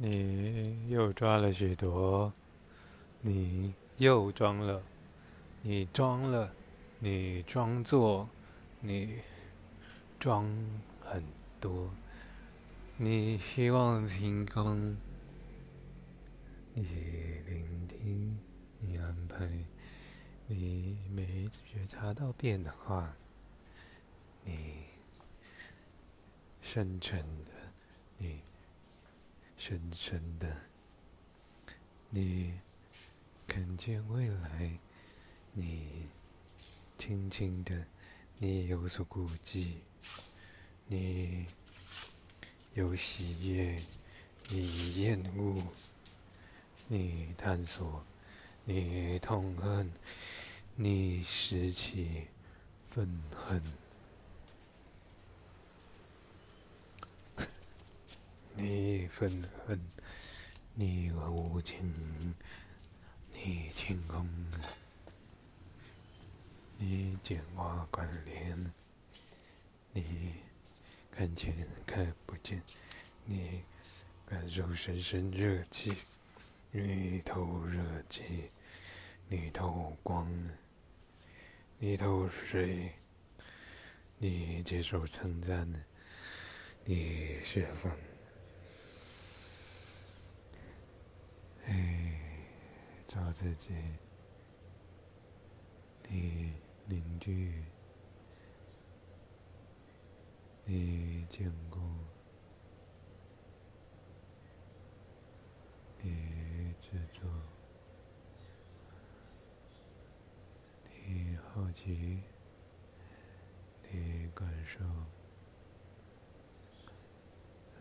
你又抓了许多，你又装了，你装了，你装作，你装很多，你希望成功，你聆听，你安排，你没觉察到变化，你深沉的，你。深深的，你看见未来，你轻轻的，你有所顾忌，你有喜悦，你厌恶，你探索，你痛恨，你拾起愤恨。你愤恨，你无情，你清空，你简化关联，你看见看不见，你感受深深热气，你透热气，你透光，你透水，你接受称赞，你释放。哎，找自己，你凝聚，你坚固，你制作，你好奇，你感受，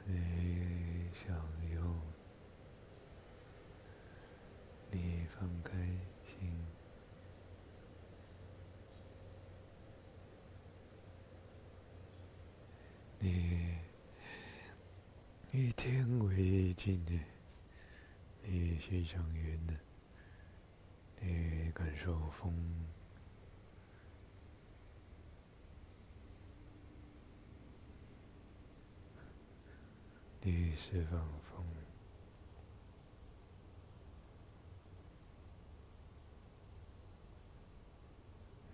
你想用。你放开心，你一天为镜的，你欣赏云的，你感受风，你释放风。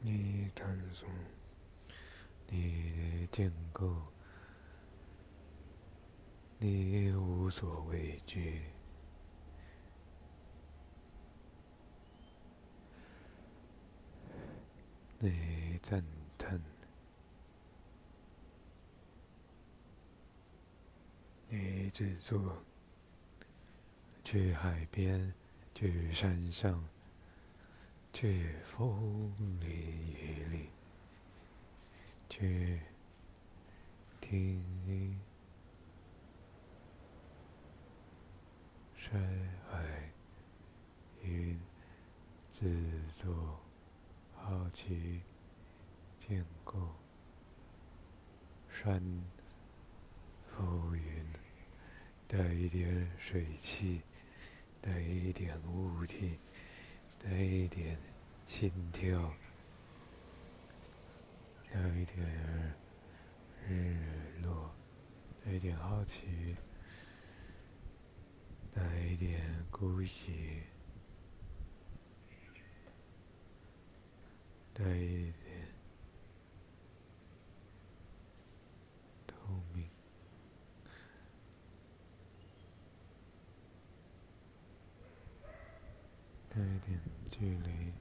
你探索，你建构，你无所畏惧，你赞叹，你制作，去海边，去山上。去风里雨里，去听山海云制作好奇建构山浮云，带一点水汽，带一点雾气。带一点心跳，带一点日落，带一点好奇，带一点孤寂，带一点透明。带一点距离，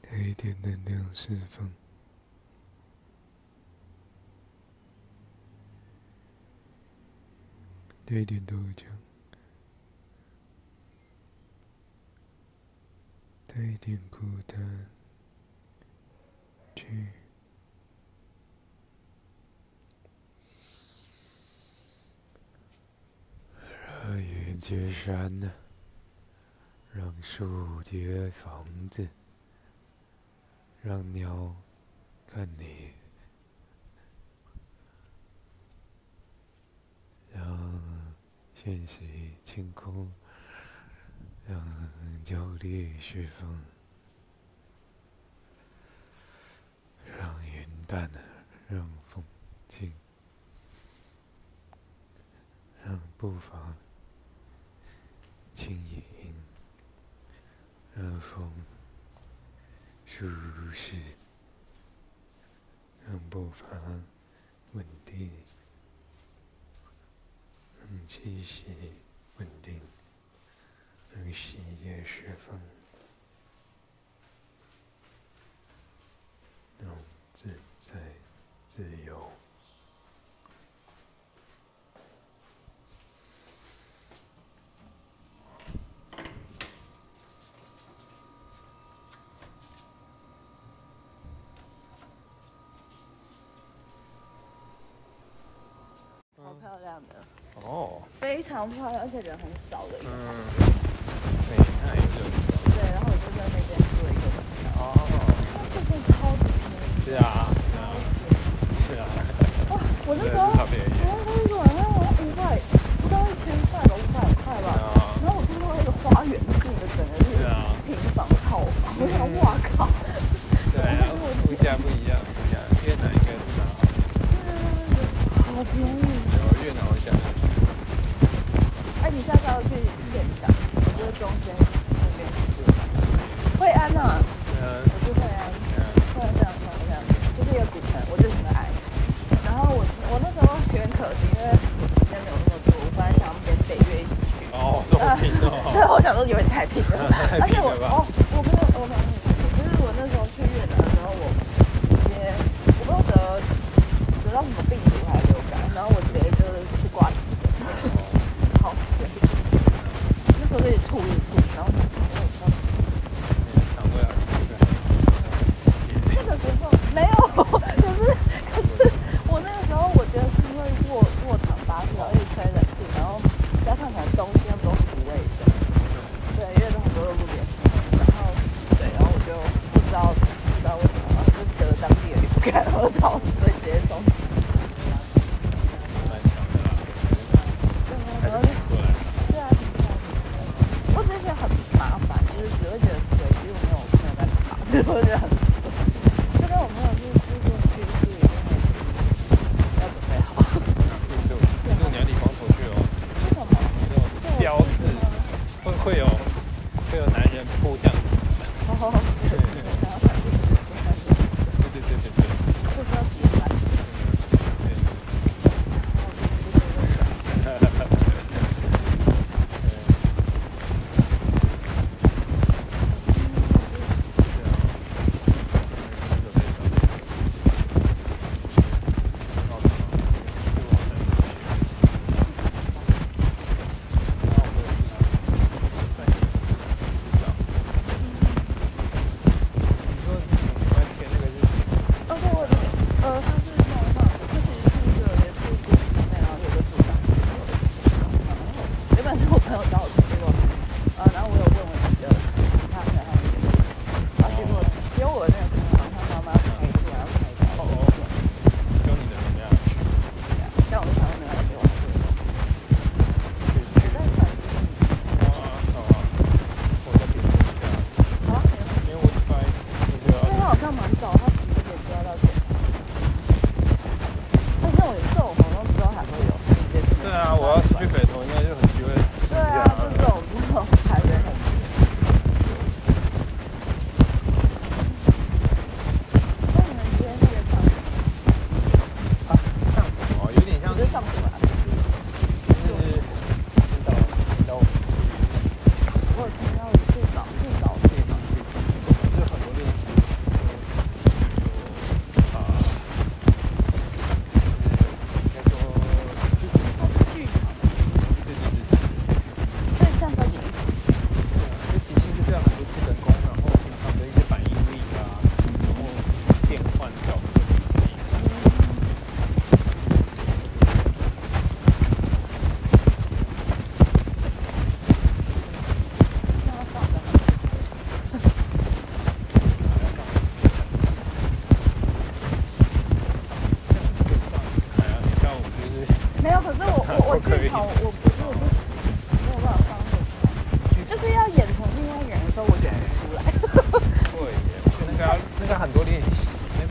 带一点能量释放，带点豆浆，带点孤单，去。云接山呢，让树接房子，让鸟看你，练习清空，让焦虑释放；让云淡，让风静。让步伐轻盈，让风舒适。让步伐稳定。让气息稳定，让血液释放，让自在自由。好漂亮的。哦，非常漂亮，而且人很少的一个。嗯，对，那也是。对，然后我就在那边住了一个晚上。哦。这边超级便宜。对啊，是啊，是啊。哇，我那时候，我那时候一个晚上我要五百，不到一千块吧，五百块吧。然后我住到那个花园式的，整个是平房套房，我想，哇靠。对啊，物价不一样，物价越南应越南。对啊，好便宜。要去现场我觉得中间。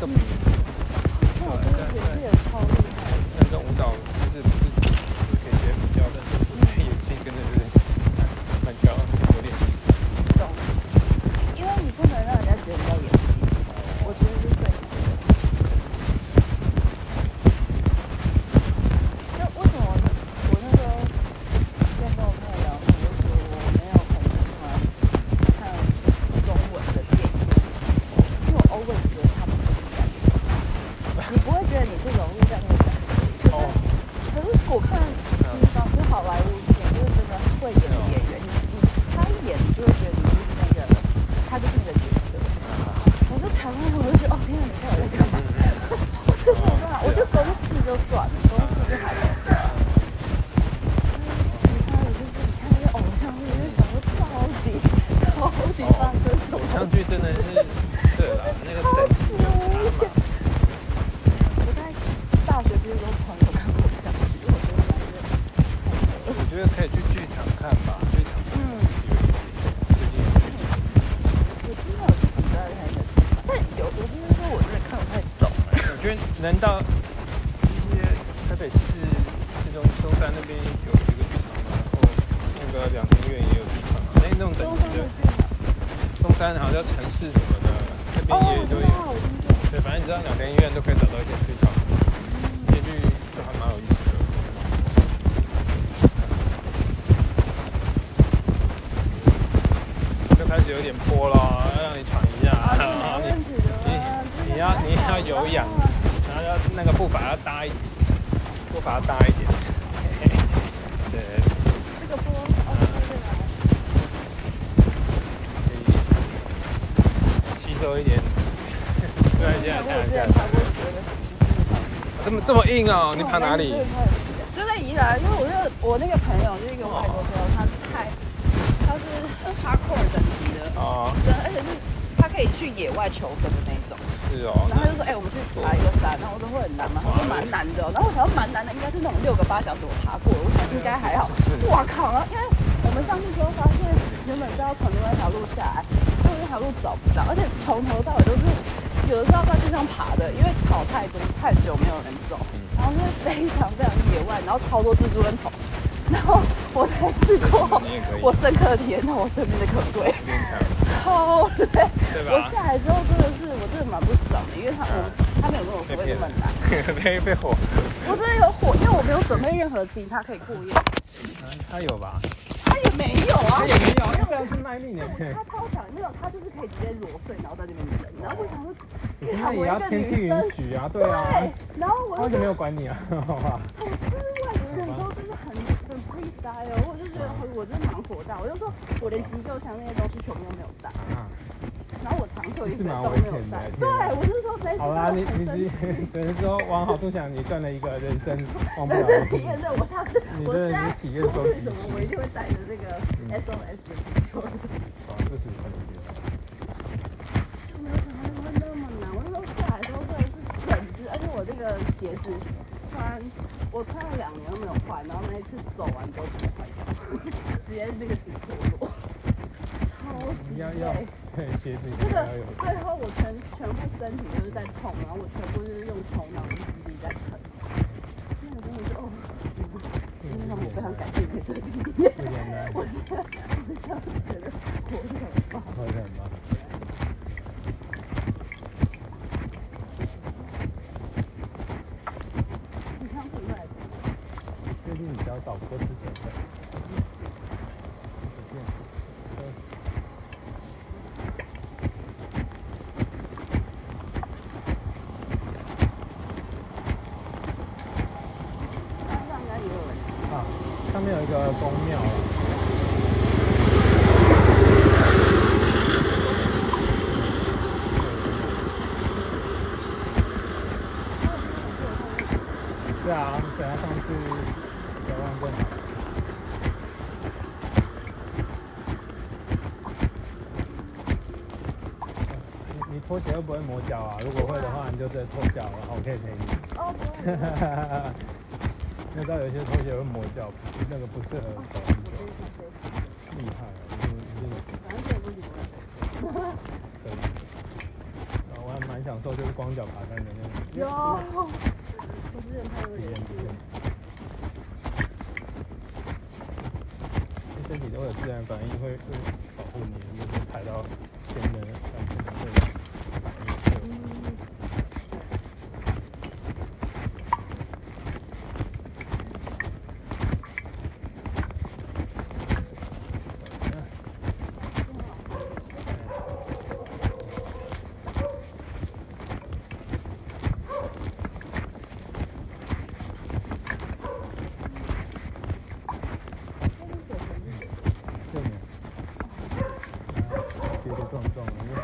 welcoming you. 山好像城市什么的，那边，也都有。对，反正你知道两边医院都可以找到一间剧场，这剧就还蛮有意思的。就开始有点坡了，要让你喘一下，你。你要你要有氧，然后要那个步伐要大一，步伐要大一点。对，这个坡，对对可以吸收一点。对，对。现在我之前看一下，爬过斜的十四趟。这么这么硬哦，你爬哪里？就在宜兰，因为我就我那个朋友就是一个外国朋友，他是太他是 hardcore 等级的，哦，真的，而且是他可以去野外求生的那种。是哦然。后他就说，哎、我们去爬一个山，然后我说会很难吗？他说蛮难的、哦。然后我想说蛮难的，应该是那种六个八小时我爬过，我想应该还好。哇靠！然后因为我们上去之后发现，原本是要从另外一条路下来，结果那条路找不到，而且从头到尾都是有的时候在地上爬的，因为草太多太久没有人走，然后就是非常非常野外，然后超多蜘蛛跟虫。然后我才试过我深刻体验到我生命的可贵。超累，对吧？我下来之后真的是，我真的蛮不爽的，因为他我他没有跟我说会那么难，被 被火，我真的有火，因为我没有准备任何其他可以过夜，他有吧？他也没有啊。他，也没有，要不然是卖命的。他超强，没有，他就是可以直接裸睡，然后在那边等，然后我想说，那也要天气允许啊，对啊，对，然后我他为什么没有管你啊？好吧，我之外的人都真的很很 freestyle，我就觉得我真的蛮火大，我就说我连急救箱那些东西全部都没有带，啊，然后我长袖衣服是蛮都危险的没有带，天对我是说这一次好啦，你你你等于说往好处想，你赚了一个人生忘不了人的生体验，对我下次我现在是体验出收集去什么，我一定会带着这个 SOS 的急救。哦，这是很没有想到会那么难，我那时候下来的时候真的是整只，而且我这个鞋子穿我穿了两年都没有换，然后那一次走完之后直接坏掉，直接那个底脱落，超级要要累。对鞋子这个。最后我全全部身体就是在痛，然后我全部就是用头脑力在撑。那个真的是哦，真的让我非常感谢你的经验。有点难，我现在我现在觉得活着很棒。好像吧。你上次来最近比较少多吃水分。山上应该也有人。啊，上面有一个公庙啊。对啊，等下上去小万更好。你你拖鞋会不会磨脚啊？如果会的话，你就直接脱脚，然后我可以陪你。哦，不会。你知道有些拖鞋会磨脚，那个不适合走很久，厉害啊！你你反正这也不行。可以。啊，我还蛮享受就是光脚爬山的那种有，我之前拍过体验体验也是。。身体都有自然反应，会会就撞撞了，因为。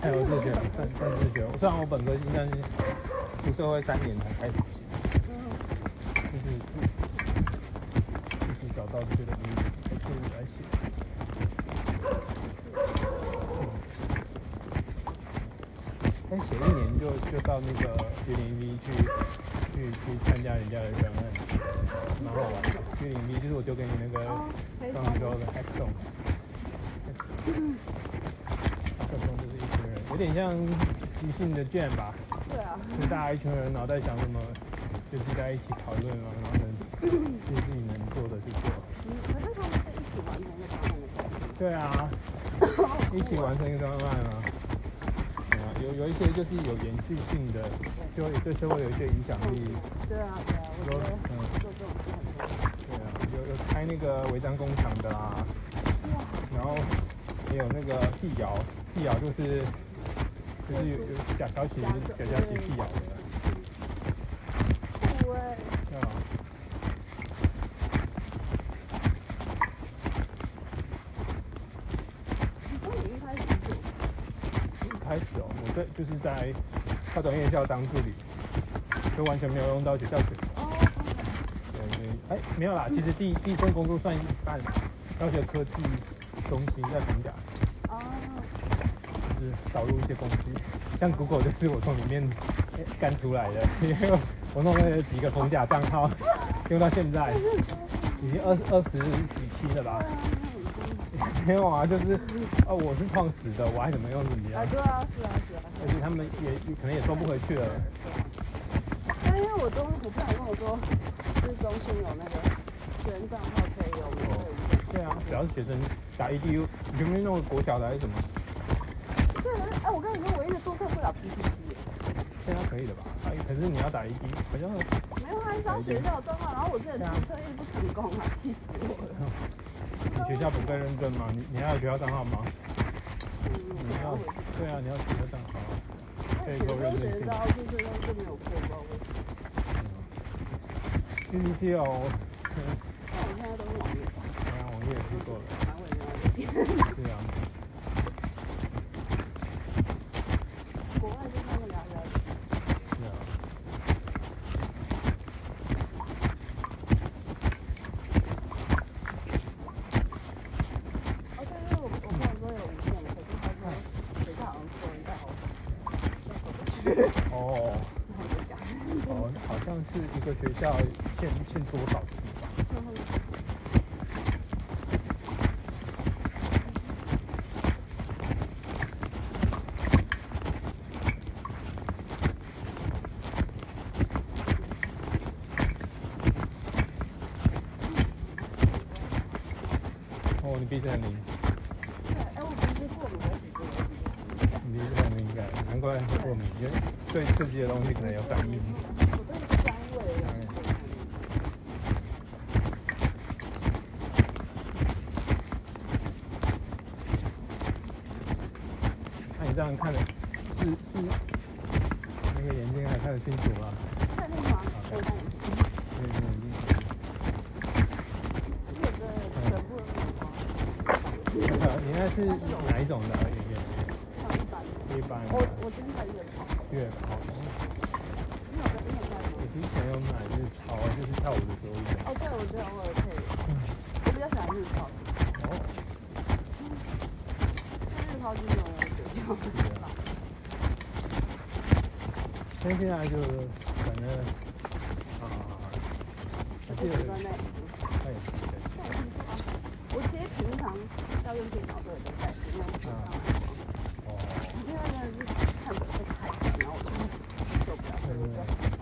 哎，我自学，算算自学。虽然我本科应该是出社会三年才开始，就是自己、就是、找到这个东西，自己来写。但写一年就就到那个居零 V 去去去参加人家的专案，蛮好玩的。居零 V 就是我丢给你那个刚刚说的 X 动。的 hackathon。hackathon 就是一群人，有点像即兴的卷吧，对啊，就大家一群人脑袋想什么，就是在一起讨论嘛，然后能尽自己能做的去做。嗯，可是他们是一起完成一个方案的。对啊，一起完成一个专案啊。啊，有有一些就是有延续性的，就会对社会有一些影响力。对啊，对啊，我觉得嗯做这种事很重要。对啊，有有开那个违章工厂的啊，然后也有那个辟谣，辟谣就是就是有有假消息，假消息辟谣的，对啊。一开始做，一开始哦，我在就是在校长院校当助理，就完全没有用到学校学。哦，对对，哎，没有啦，其实第第一份工作算一半，教学科技中心在逢甲，哦，就是导入一些东西，像 Google 就是我从里面哎干出来的，因 为我弄了几个逢甲账号，用到现在，已经二二十几期了吧？没有啊，就是哦，我是创始的，我还怎么用你啊，啊？对啊，是啊，是啊，而且他们也也可能也收不回去了。但因为我中，我朋友跟我说，就是中心有那个学生账号可以有免费无限对啊，只要是学生打 EDU，你有没有弄国小的还是什么？对，哎，我跟你说，我一直注册不了 PPT，现在可以了吧？啊，可是你要打 edu，好像没有，他一张学校账号，然后我之前注册一直不成功啊，气死我了。你学校不被认证吗？你你还有学校账号吗？嗯，你要对啊，你要学校账号啊。可以写做认证性都学到，就是都是没有过，不知道为什么。PPT 哦，嗯，但我现在都是网页版，对啊，网页也是做了。蛮伟妙的。对啊，国外就他们聊聊是啊。哦，对，因为我我朋友说有无线的，可是他说学校好像说一下好像要走过去，哦然后就讲，哦，好像是一个学校限限多少次吧？哦，你鼻子很灵，对，哎，我平时过敏我只是你鼻子很敏感，难怪会过敏，因为对刺激的东西可能有感应。我对香味有过敏。那你这样看的，是是那个眼睛还看得清楚吗？确定吗？我看你，那个眼睛，这个全部都有光，那个你那是哪一种的眼睛？上一版。一般我的我今天才月跑，月考。你有跟你有在吗我？之前有买日超，就是跳舞的时候用。哦，对，我觉得我也可以，我比较喜欢日抛，哦，但日抛就是没有学校的吧。但现在就是反正啊，我记得我觉得那它也是的。我其实平常要用电脑都有在带，因为我上来哦，因为真的是看着会太烦，然后我就受不了，所以我就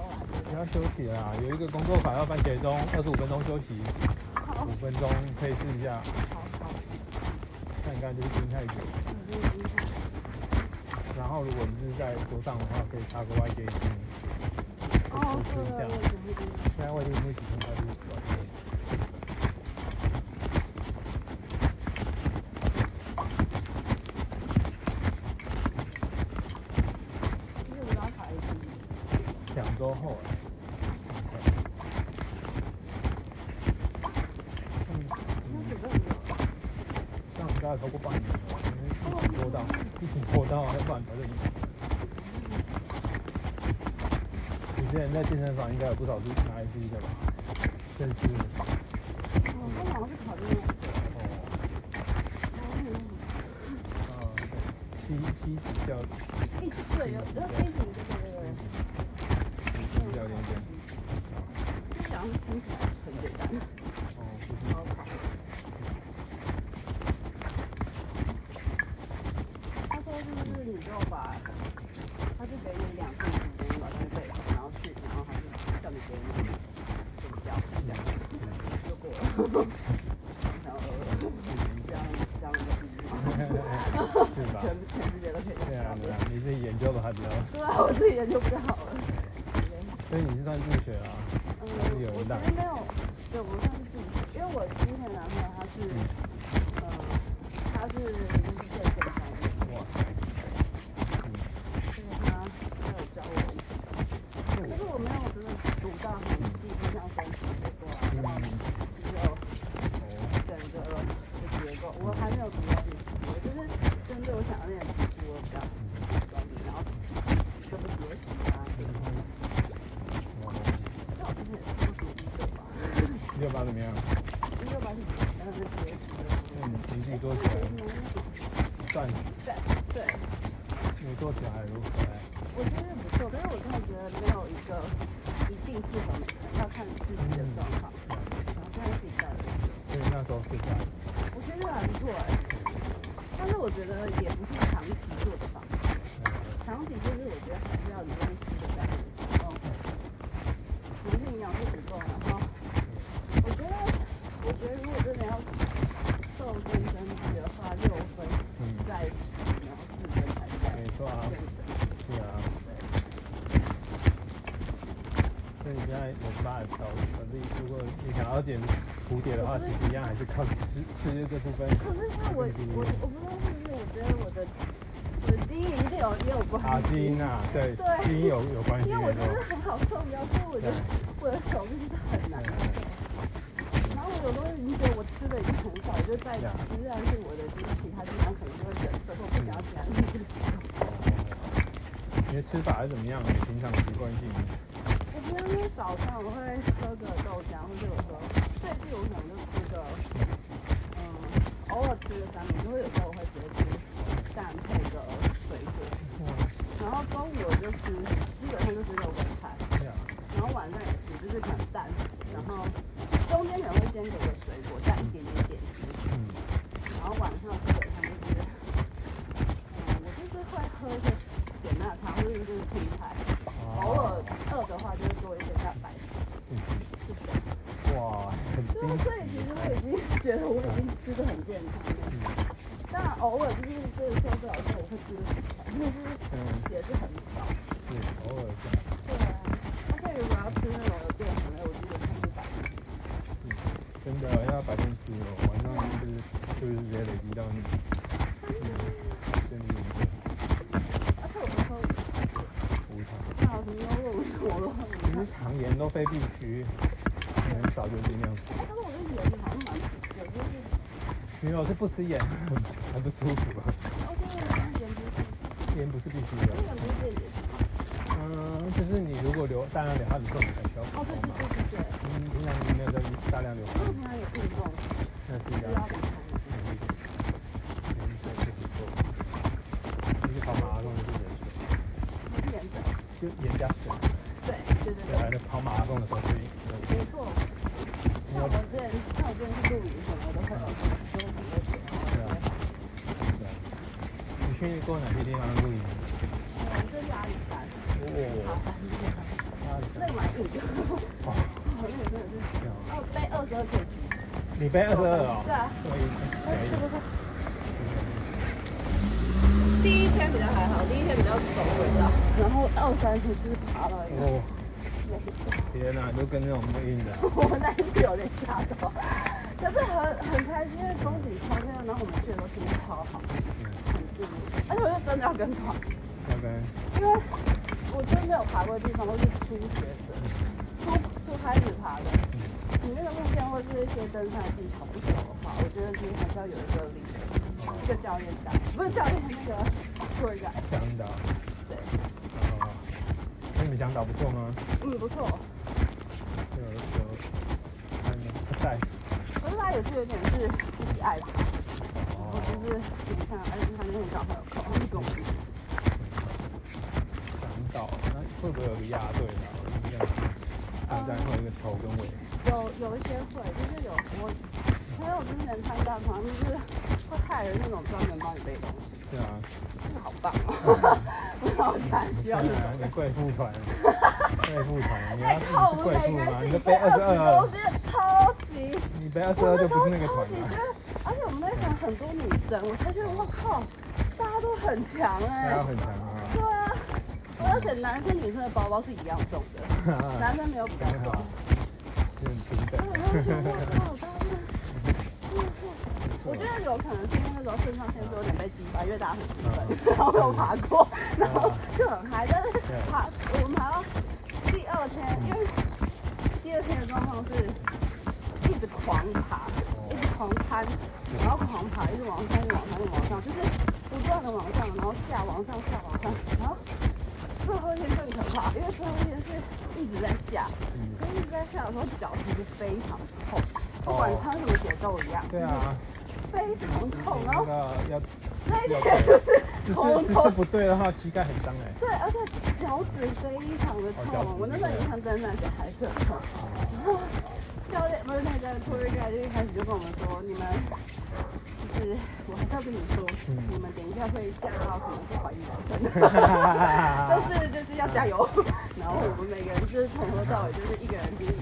偶尔还是不要休息啦，有一个工作法要番茄钟，二十五分钟休息，五分钟可以试一下。好好，那你刚才就是盯太久。已经已经然后如果你是在桌上的话，可以插个外接音，可以哦，输出一下对对。对对对。现在外接幕启动它就是短的。就是我要考一次，两周后哎。嗯，那准备很久。这样大概超过半年了，因为疫情拖到，疫情拖到，要不然才是你之前在健身房应该有不少是拿 ID 的吧？这是哦，他好像是考虑那个。哦，啊，对，西西子教一对有，然后飞行对对对西子教练店，对，就讲听起来很简单。哦，不是，他说就是你就把，他就给你两份时间把东西背好，然后去，然后他就叫你给你睡觉，这样就过了。然后这样这样的是吧？全全世界都可以，。对啊对啊，你自己研究吧，还比较，对啊，我自己研究不太好了。所以你是算自学啊？嗯，我其实没有，对，我算是自己，因为我之前男朋友他是，呃，他是就是健身方面，哇，所以他他有教我一些，可是我没有真的读到很细，就像分析结构啊，嗯，肌肉哦，整个的结构，我还没有读到这些，我就是针对我想要练的东西，我比较专注，然后怎么学习啊，哦，像我之前也是读一六八，一六八怎么样？一六八是简单的学习的，那你你自己做起来算，对对。你做起来还如何？我觉得不错，但是我真的觉得没有一个一定适合每个人，要看自己的状况，然后看自己在的。所以那时候是这样，我觉得还不错哎，但是我觉得也不是长期做的方法，长期就是我觉得还是要你认识的在你的行动，可能是营养素不够，然后我觉得我觉得如果真的要瘦身增肌的话，六分嗯，在十，然后四分才在没错啊，健身。是啊。所以你现在有办法调反正，如果你想要减蝴蝶的话，其实一样还是靠吃吃这部分。可是因为我我我不知道是不是，我觉得我的我的基因一定有也有关系啊，基因啊，对，对基因有有关系，因为我没错就是。很好受不了，所以我的我的手就是很难受。然后我有时候已经觉得我吃的已经很少，就在吃，但是我的就是其他地方可能就会忍受，或不想要其他地方。你的吃法是怎么样？你平常习惯性？因为早上我会喝个豆浆，或者有时候最近我可能就吃个，嗯，偶尔吃个三明治，或有时候我会直接吃蛋配个水果。然后中午我就吃，基本上就吃肉跟菜，这样，然后晚上也是，就是可能蛋，然后中间可能会先给个水果，加一点点点心，嗯，然后晚上基本上就是，嗯，我就是会喝一些简单的汤，或者就是青菜，偶尔饿的话就是做一些蛋白质，嗯，是这样。哇，很就是精所以其实我已经觉得我已经吃的很健康了，当然偶尔就是真的受不了的时候我会吃个薯条，但是嗯，也是很少。是偶尔这样，对啊，而且如果要吃那种有淀粉的，我记得还是百分之真的要白天吃哦，晚上就是就是直接累积到你，嗯，真的严重，而且我喝无糖。那什么优酪乳我都喝其实糖盐都非必须，能少就尽量少。但是我觉得盐好像蛮有时候是，没有是不吃盐很很不舒服啊，哦对，盐不是，盐不是必须的。嗯，就是你如果流大量流汗的时候，你才需要补哦对充嘛。对对对对，嗯，平常你没有在大量流汗平常有运动，那是就要要补充。嗯，对，就是不错。就是跑马拉松就是盐水，不是盐水，就盐加水，对对对对，还对，是跑马拉松的时候是没错。像我之前，像我之前去露营什么的，会有都是喝水，然后对。你去过哪些地方露营？我们这是阿里山，爬哦，山去那里那个蛮硬的，哦，那个真的是，哦，背二十二 kg。你背二十二哦？对啊，可以，可以是。不是？第一天比较还好，第一天比较走轨道，然后二三十就是爬到一个哦，累的，天哪，都跟那种不硬的。我们那一次有点吓到，可是很很开心，因为风景超漂亮，然后我们去的时候天气超好，很近，而且我就真的要跟团，要跟因为我真的没有爬过的地方都是初学者，初初开始爬的，你那个路线或是一些登山技巧不熟的话，我觉得其实还是要有一个领队，一个教练带，不是教练那个 tour guide，向导。对。哦，那你你向导不错吗？嗯，不错。有有，他在。可是他也是有点是自己爱爬，我哦，就是你看，而且他那天刚好有空，他就跟我们一起。向导，那会不会有个压队的？我印象大概会一个头跟尾。有有一些会，就是有我朋友之前参加团，就是会派人那种专门帮你背东西，是啊，这个好棒哦！不知道才需要这种贵妇团，贵妇团，你要你是贵妇吗？你都背二十二超级。你背二十二就不是那个团了。我那时候超级觉得，而且我们那团很多女生，我才觉得我靠，大家都很强哎、很强啊。对啊，而且男生女生的包包是一样重的，男生没有比较重我我觉得有可能是因为那时候肾上腺素有点被激发，因为大家很兴奋，然后没有爬过，然后就很嗨。但是爬我们爬到因为第二天的状况是一直狂爬，一直狂攀，然后狂爬，一直往上，一直往上，一直往上，就是不断的往上，然后下，往上，下，往上，然后最后一天更可怕，因为最后一天是一直在下，一直在下的时候脚其实非常痛，不管穿什么鞋都一样，对啊，非常痛，然那要那一天就是只头是只是头不对的话，膝盖很脏哎。对，而且脚趾非常的痛，我那时候影响真的是还是很痛。然后教练不是那个 tour guide 就一开始就跟我们说，你们就是我还是要跟你说，嗯你们等一下会吓到可能是怀疑人生，但是就是要加油。然后我们每个人就是从头到尾就是一个人就是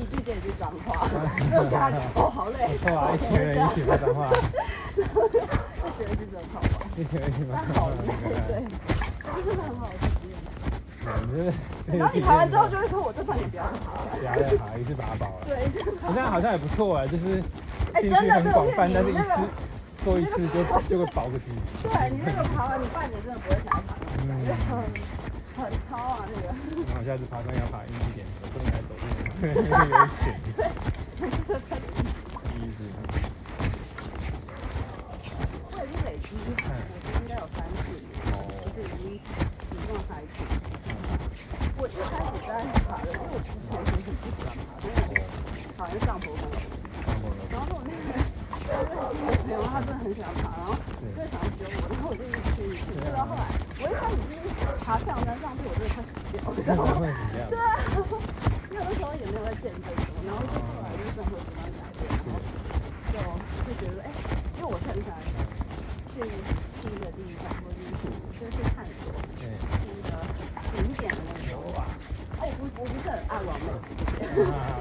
一一句接一句脏话，哦好累，一群人一起说脏话，是一群人一起但骂。好累，对，这真的很好然后你爬完之后就会说，我这半年不要再爬了。不要再爬，一次把它保了。对，你这样好像也不错哎，就是哎兴趣很广泛，但是一次做一次就就会保个几。对你那个爬完，你半年真的不会想要爬因为 很很超啊那个。然后下次爬山要爬硬一点，我不能来走路，我已经累积，我觉得应该有三次，就是已经习惯爬一次。我一开始在爬的时候，我之前其实很不喜欢爬，因为我讨厌上坡跟楼梯。然后我那个就是朋友，他真的很喜欢爬，然后就想要揪我，然后我就一直去一直去，就到后来，我一开始是爬象山上去，我真的快死掉了。然后对，那个时候也没有在健身什么，然后就后来就生活习惯改变，然后就就觉得哎、因为我是很喜欢去去一个地方，或者是就是去探索，去一个景点的那种。哇，哦，我不我不是很爱玩美，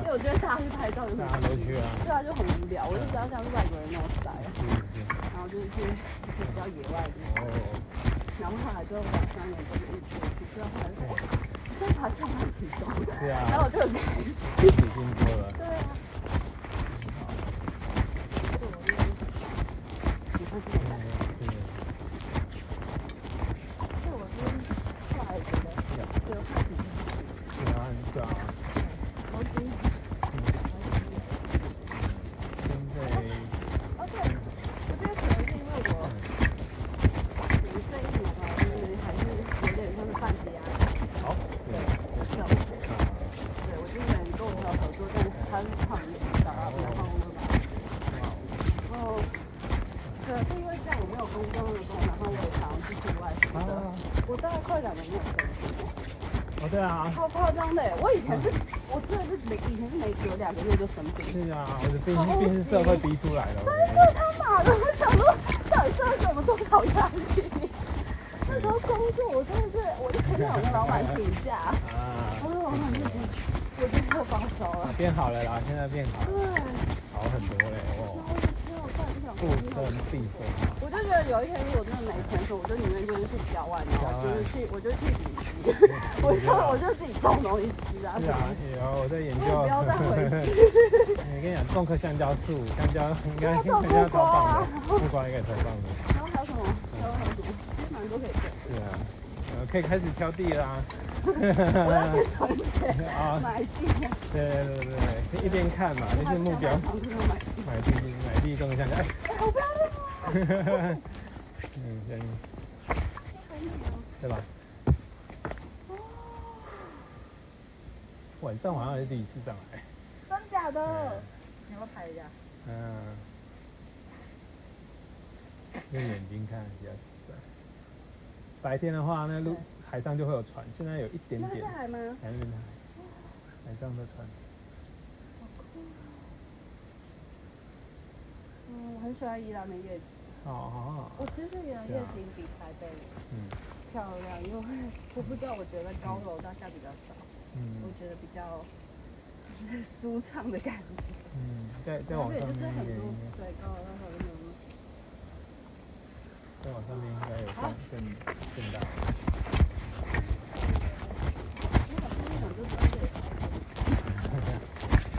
因为我觉得大家去拍照就很大家都去啊。对啊，就很无聊，我就知道像是外国人那种 style，是是。然后就是去就是比较野外的地方，哦，然后后来就两三年就是一直去，直到后来就说，我现在爬山很体重，是啊然后我就很开心，已经多了。对啊，这我就是喜欢这种感觉，这我是后来觉得就开始是啊，对啊，超级，现在而且我觉得可能是因为我。可能这一年吧，就是还是有点像是半职压力。好，对，是啊，对，我之前跟我朋友合作，但是他是创业，找到然后我们把，然后，对，是因为这样我没有工作那么多，然后我也常去户外什么的，啊，我大概快两年没有生活，哦对啊，超夸张的耶，我以前是，我真的是每以前是每隔两个月就生病，是啊，我的病病是社会逼出来的，我真的他妈的，我想说，到底社会给我们多少压力？那时候工作，我真的是，我就天到晚跟老板请假，啊我，跟老板就说，我就是要发烧了。啊。变好了啦，现在变好了，对，好很多嘞，然哦，后我就觉得我快不想不工作生病生，我就觉得有一天如果真的没钱的时候，我就宁愿就是去郊外，然后就是去，我就去旅居，我就我就自己种东西吃啊，是啊，有我在研究，不要再回去。我跟你讲，种棵香蕉树，香蕉应该香蕉超棒的，木瓜应该超棒的，然后还有什么？还有还有什么？其实蛮多可以种。是啊，呃，可以开始挑地啦，我要先存钱啊买地，对对对对，一边看嘛，那是目标，买地。买地种香蕉，哎，哎，好漂亮哦！嗯，对，对吧？晚上好像是第一次上来。真假的嗯？你要不要拍一下？嗯，用眼睛看比较奇怪。白天的话，那路海上就会有船，现在有一点点那点是海吗？还没海，海上的船。嗯，我很喜欢宜兰的夜景。哦哦，我其实宜兰夜景比台北嗯漂亮，因为我不知道，我觉得高楼大厦比较少，嗯我嗯觉得比较 舒畅的感觉。嗯，再再台北就往上面是很多一点，对高楼大厦那种。再往上面应该有更更更大。因为我今天我就专业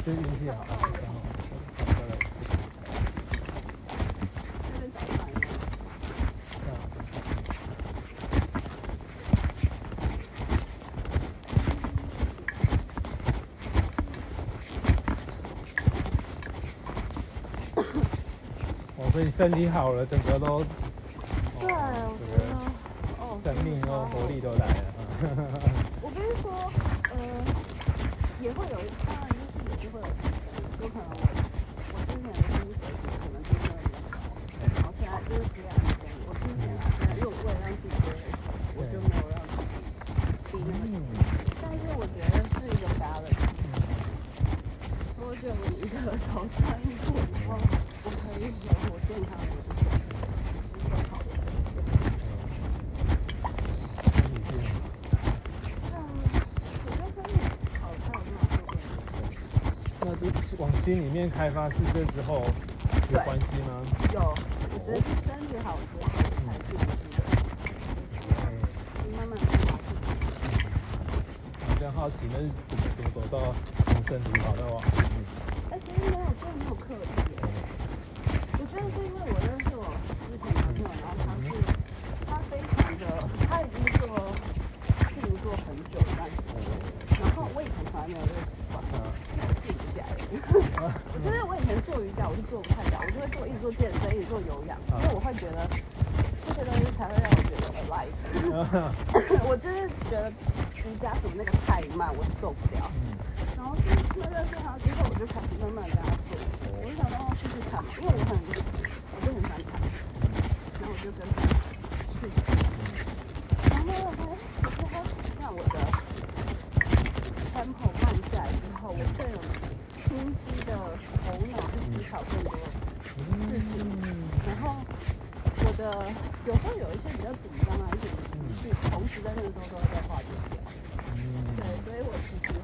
就是运气好，身体好了，整个都，对，哦我觉得哦，生命哦，活力都来了。我不是说，呃，也会有，当然就是也是会有，有可能我我之前的薪水可能就是没有比较高，然后现在就是接案子，我之前啊，现在因为我为了让自己接，我就没有让自己比那个，嗯但是我觉得是一个 balance。我觉得我一个手穿衣服以后，我可以有我健康的一个更好的身体健康。我觉得身体好才有办法做变那这往心里面开发是这之后有关系吗？有，我觉得是身体好之后才是的，你慢慢的发现。我比较好奇，那是怎么怎么走到从身体跑到往心里？哎，其实没有，真的没有刻意耶。我觉得是因为我认识我之前男朋友，然后他是他非常的，他已经做自营做很久一段时间，然后我以前从来没有这个习惯，啊我。觉得我以前做瑜伽我是做不太了，我就会做一直做健身，一直做有氧，因为我会觉得这些东西才会让我觉得 alive。我就是觉得瑜伽什么那个太慢，我受不了。然后就是认识他之后，我就开始慢慢跟他做。我就想说哦试试看嘛，因为我很，我就很喜欢弹，然后我就跟他去。然后呢，我觉得他让我的 tempo 慢下来之后，我更有清晰的头脑去思考更多事情。然后我的有时候有一些比较紧张啊，一些情绪，同时在那个时候都会被化解掉。对，所以我其实觉得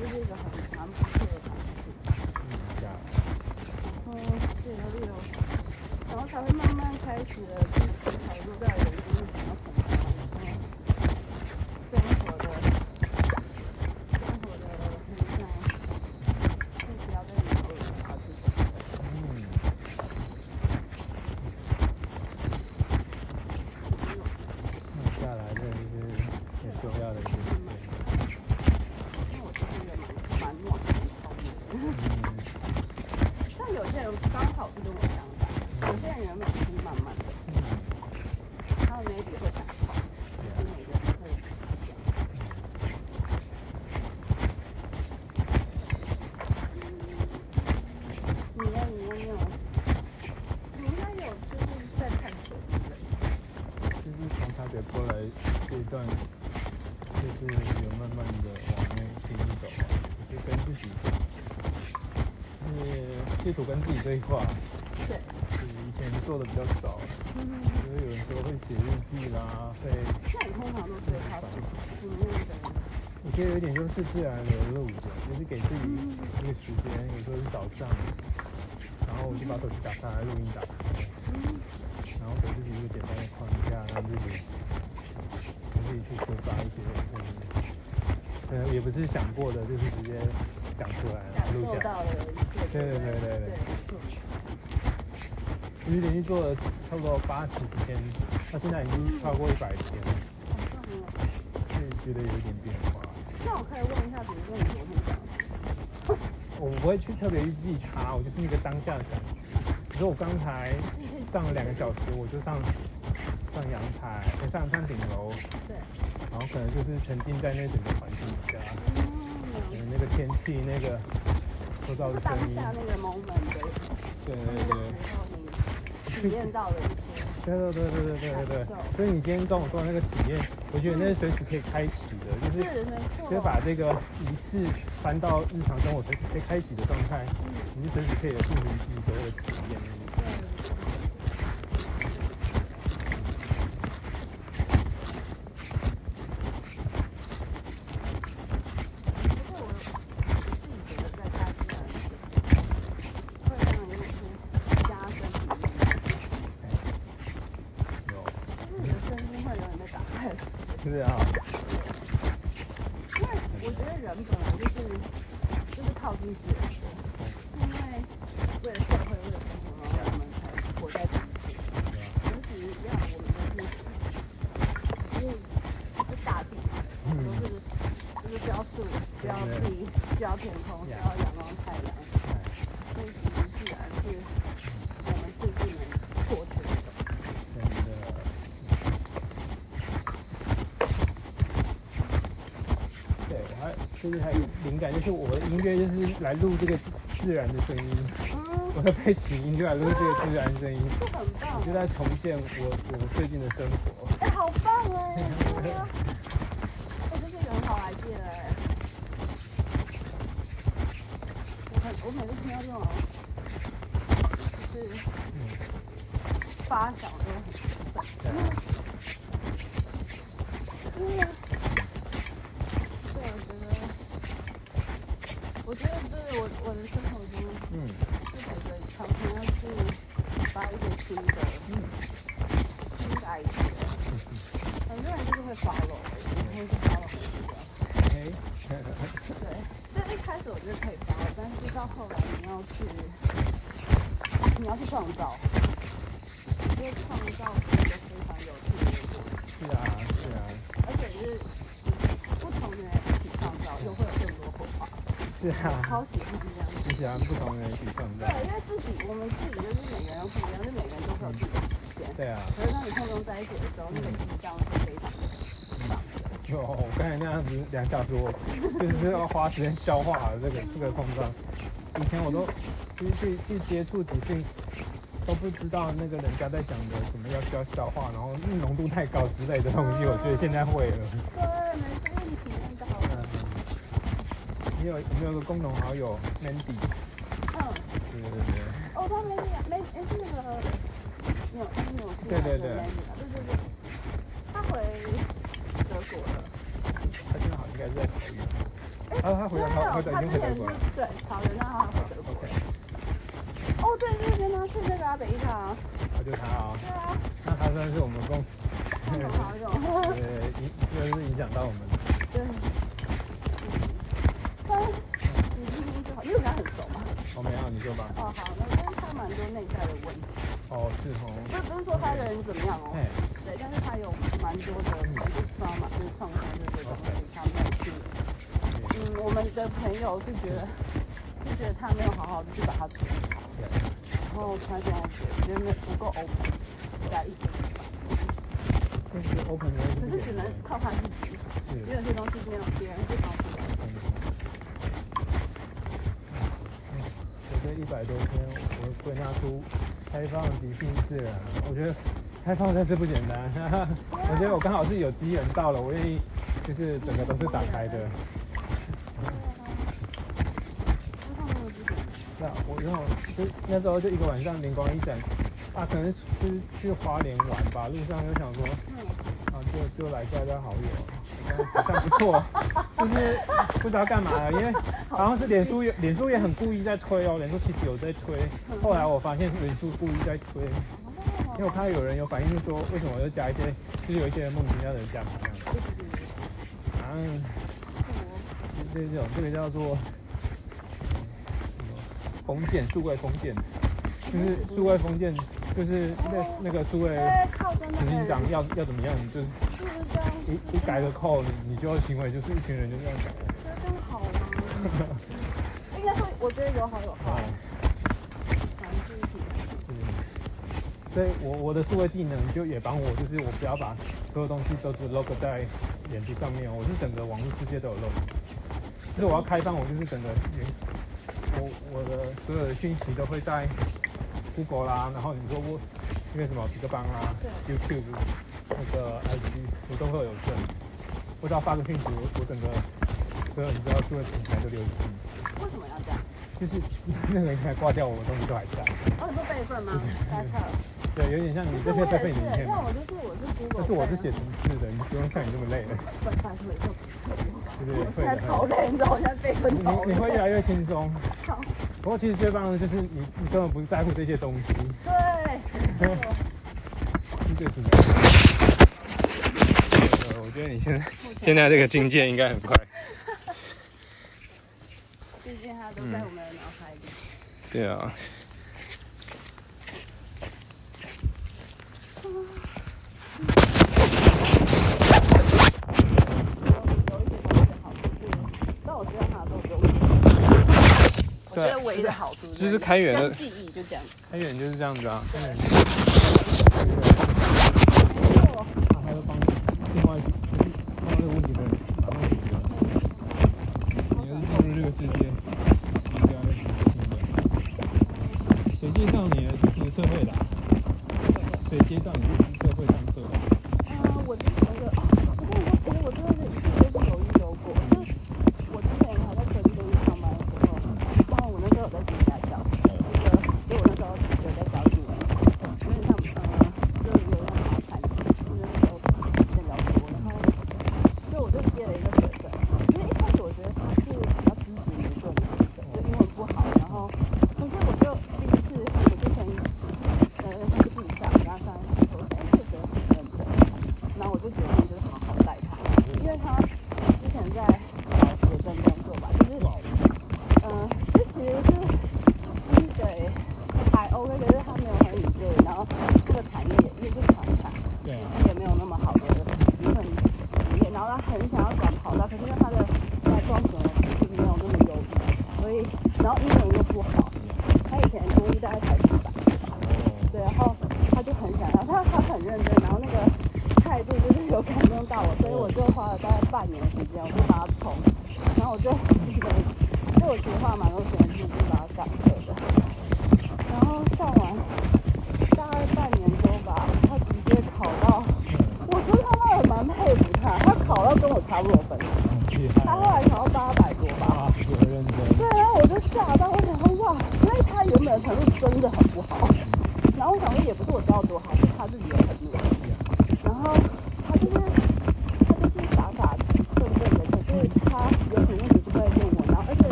这是一个很蛮不错的尝试。呀嗯，这个六，然后才会慢慢开始的去思考说在人生是想要什么，然后生活的，生活的很像，是不要被人给抓住。嗯那下来这就是很重要的一个事情。因为我是一个蛮蛮暖很超的人，嗯但有些人刚好是跟我相反，有些人原本就是慢慢的，嗯他们 maybe 会赶快，就是每个人会不一样。你呢？你呢？你有？你应该有，就是在探索之类的。就是从台北过来这一段，就是有慢慢的往内心走啊，就跟自己，也试图跟自己对话，对，就是。以前做的比较少，嗯，就是有人说会写日记啦，会，那你通常都是靠什么？你那个，我觉得有点就是自然流露的，就是给自己一个时间，有时候是早上，然后我就把手机打开，录音打开，嗯，然后给自己一个简单的框架，让自己让自己去抒发一些，就是呃也不是想过的，就是直接讲出来感录下来。受到了一切。对对对对对对，没错。其实连续做了差不多八十天，到现在已经超过一百天了，好棒哦。所以觉得有一点变化。那我可以问一下，比如说你昨天我不会去特别去记它，我就是那个当下的感觉。比如说我刚才上了两个小时，我就上上阳台，呃上上顶楼，对，然后可能就是沉浸在那整个环境下，嗯，可能那个天气那个周遭的声音。当下那个 moment 的对对对。体验到了一些。对对对对对对对所以你今天跟我说的那个体验，我觉得那是随时可以开启的，就是是没错。就是把这个仪式搬到日常生活随时可以开启的状态，你就随时可以进行你所有的体验。不过我我自己觉得在大自然会让人有一些加深体验，有，就是你的声音会有点被打开。是啊，因为我觉得人本来就是就是靠近自然的，因为为了社会，为了生活，然后我们才活在城市。其实一样，我们都是，因为是大地嘛，都是就是需要树，需要地，需要天空，需要阳光太阳，所以其实自然是我们最不能错缺的。真的。对，我还就是还有灵感，就是我的音乐就是来录这个自然的声音，嗯，我的背景音就来录这个自然声音，这很棒我就。在重现我我最近的生活。哎、好棒哎！对啊，哎、这是一个很好 idea 哎。我很，我每次听到这种，就是发小都很兴奋，对啊，因为，对，我觉得，我我我的生活中，嗯，就觉得常常要去发一些新的，新的 idea。很多人就是会 follow，然后就 follow 很久。哎，对，就一开始我觉得可以 follow，但是到后来你要去，你要去创造，我觉得创造是一个非常有趣的过程，是啊是啊而且是不同的人一起创造，又会有更多火花。是啊，超喜欢这样。你喜欢不同的人一起创造对，，因为自己我们自己就是每个人都不一样，就每个人都会有自己的时间。对啊。可是当你碰撞在一起的时候，那个激荡是非常的棒的。就我刚才那样子两小时，我就是要花时间消化这个这个碰撞。以前我都去去去接触即兴，都不知道那个人家在讲的什么要需要消化，然后浓度太高之类的东西，我觉得现在会了。你体验到嗯了。，你有你有个共同好友 Mandy，嗯，对对对对，哦，他没没哎是那个纽纽西兰的对对对对对对，他回德国了。他现在好像应该是在桃园。啊，他回来没有，桃回来已经回德国了。对，桃园，那他回德国 OK，了。哦，对，就是跟他去那个阿北一场。我就他啊，对啊，那他算是我们共，共同好友。呃，影就是影响到我们。对。但是你今天就好，因为我跟他很熟嘛。我没有，你说吧。哦，好，那跟他蛮多内在的问题，哦，是哦。就不是说他人怎么样哦，哎，对，但是他有蛮多的，就是创嘛，就是创伤这些东西，他没有去。嗯，我们的朋友是觉得，是觉得他没有好好的去把它处理好，然后他这样子觉得没不够 open 在一些地方，就是 open 的可是只能靠他自己，因为有些东西没有别人是帮不了。我这一百多天，我归纳出开放、即兴、自然。我觉得开放真是不简单，我觉得我刚好是有机缘到了，我愿意就是整个都是打开的。那我然后就那时候就一个晚上灵光一闪，啊，可能是去花莲玩吧，路上就想说，啊，就就来加加好友，好像不错，就是不知道干嘛了，因为好像是脸书也脸书也很故意在推哦，脸书其实有在推，后来我发现是脸书故意在推，因为我看到有人有反应，就说，为什么我就加一些，就是有一些人莫名其妙的人加这样，啊，这这种这个叫做。封建，数位封建，就是数位封建，就是那那个数位跟你长要要怎么样，就是你你改个扣你就要行为，就是一群人就这样讲。这更好吗？应该会，我觉得有好有坏。嗯，所以我我的数位技能就也帮我，就是我不要把所有东西都是 log 在眼皮上面，我是整个网络世界都有 log。就是我要开放，我就是整个。我我的所有的讯息都会在 Google 啦，然后你说我因为什么皮个邦啦，YouTube 那个 ID，我都会有这，不知道发个讯息，我我整个所有你知道所有平台都流失。为什么要这样？就是那个人还挂掉，我的东西都还在。我很不备份吗？太差了。对，有点像你这些背背灵片。但是我是写文字的，你不用像你这么累 的。对对对。我现在好累，你知道我现在背什？你你会越来越轻松。好。不过其实最棒的就是你，你根本不在乎这些东西。对。最棒。呃，我觉得你现在现在这个境界应该很快。毕竟它都在我们的脑海里。对啊。觉唯一的好处就是开源的记忆就这样，开源就是这样子啊。yeah.